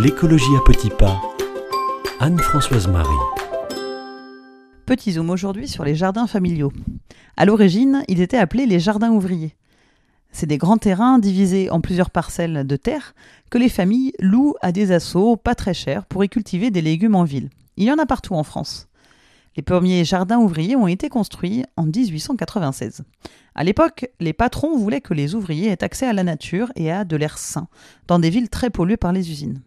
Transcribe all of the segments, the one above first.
L'écologie à petits pas. Anne-Françoise Marie. Petit zoom aujourd'hui sur les jardins familiaux. À l'origine, ils étaient appelés les jardins ouvriers. C'est des grands terrains divisés en plusieurs parcelles de terre que les familles louent à des assauts pas très chers pour y cultiver des légumes en ville. Il y en a partout en France. Les premiers jardins ouvriers ont été construits en 1896. À l'époque, les patrons voulaient que les ouvriers aient accès à la nature et à de l'air sain, dans des villes très polluées par les usines.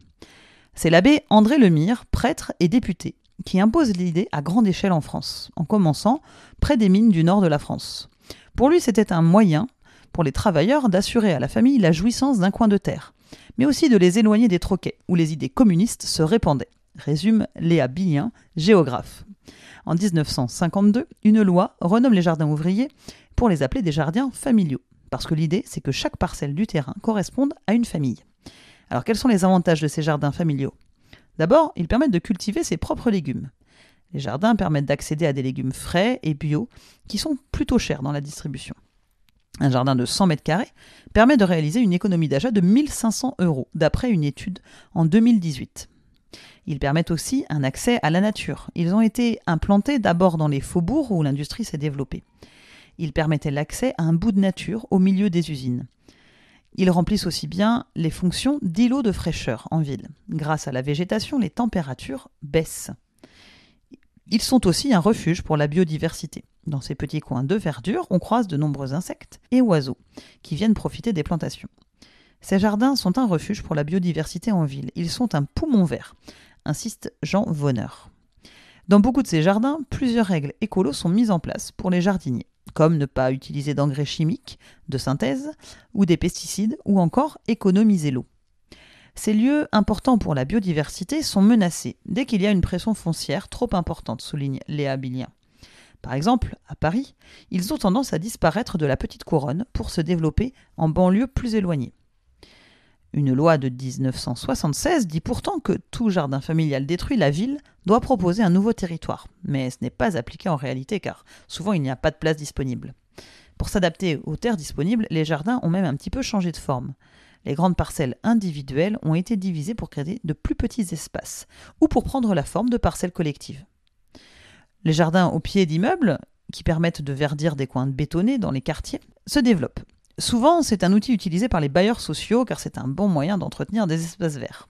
C'est l'abbé André Lemire, prêtre et député, qui impose l'idée à grande échelle en France, en commençant près des mines du nord de la France. Pour lui, c'était un moyen pour les travailleurs d'assurer à la famille la jouissance d'un coin de terre, mais aussi de les éloigner des troquets, où les idées communistes se répandaient, résume Léa Billien, géographe. En 1952, une loi renomme les jardins ouvriers pour les appeler des jardins familiaux, parce que l'idée, c'est que chaque parcelle du terrain corresponde à une famille. Alors quels sont les avantages de ces jardins familiaux? D'abord, ils permettent de cultiver ses propres légumes. Les jardins permettent d'accéder à des légumes frais et bio qui sont plutôt chers dans la distribution. Un jardin de 100 mètres carrés permet de réaliser une économie d'achat de 1500 euros, d'après une étude en 2018. Ils permettent aussi un accès à la nature. Ils ont été implantés d'abord dans les faubourgs où l'industrie s'est développée. Ils permettaient l'accès à un bout de nature au milieu des usines. Ils remplissent aussi bien les fonctions d'îlots de fraîcheur en ville. Grâce à la végétation, les températures baissent. Ils sont aussi un refuge pour la biodiversité. Dans ces petits coins de verdure, on croise de nombreux insectes et oiseaux qui viennent profiter des plantations. Ces jardins sont un refuge pour la biodiversité en ville. Ils sont un poumon vert, insiste Jean Vonner. Dans beaucoup de ces jardins, plusieurs règles écolos sont mises en place pour les jardiniers, comme ne pas utiliser d'engrais chimiques, de synthèse, ou des pesticides, ou encore économiser l'eau. Ces lieux importants pour la biodiversité sont menacés dès qu'il y a une pression foncière trop importante, souligne Léa Billien. Par exemple, à Paris, ils ont tendance à disparaître de la petite couronne pour se développer en banlieue plus éloignée. Une loi de 1976 dit pourtant que tout jardin familial détruit, la ville doit proposer un nouveau territoire. Mais ce n'est pas appliqué en réalité car souvent il n'y a pas de place disponible. Pour s'adapter aux terres disponibles, les jardins ont même un petit peu changé de forme. Les grandes parcelles individuelles ont été divisées pour créer de plus petits espaces ou pour prendre la forme de parcelles collectives. Les jardins au pied d'immeubles, qui permettent de verdir des coins bétonnés dans les quartiers, se développent. Souvent, c'est un outil utilisé par les bailleurs sociaux car c'est un bon moyen d'entretenir des espaces verts.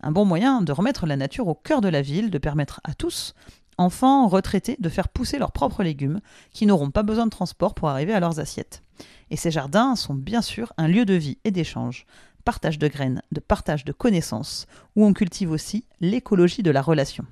Un bon moyen de remettre la nature au cœur de la ville, de permettre à tous, enfants, retraités, de faire pousser leurs propres légumes, qui n'auront pas besoin de transport pour arriver à leurs assiettes. Et ces jardins sont bien sûr un lieu de vie et d'échange, partage de graines, de partage de connaissances, où on cultive aussi l'écologie de la relation.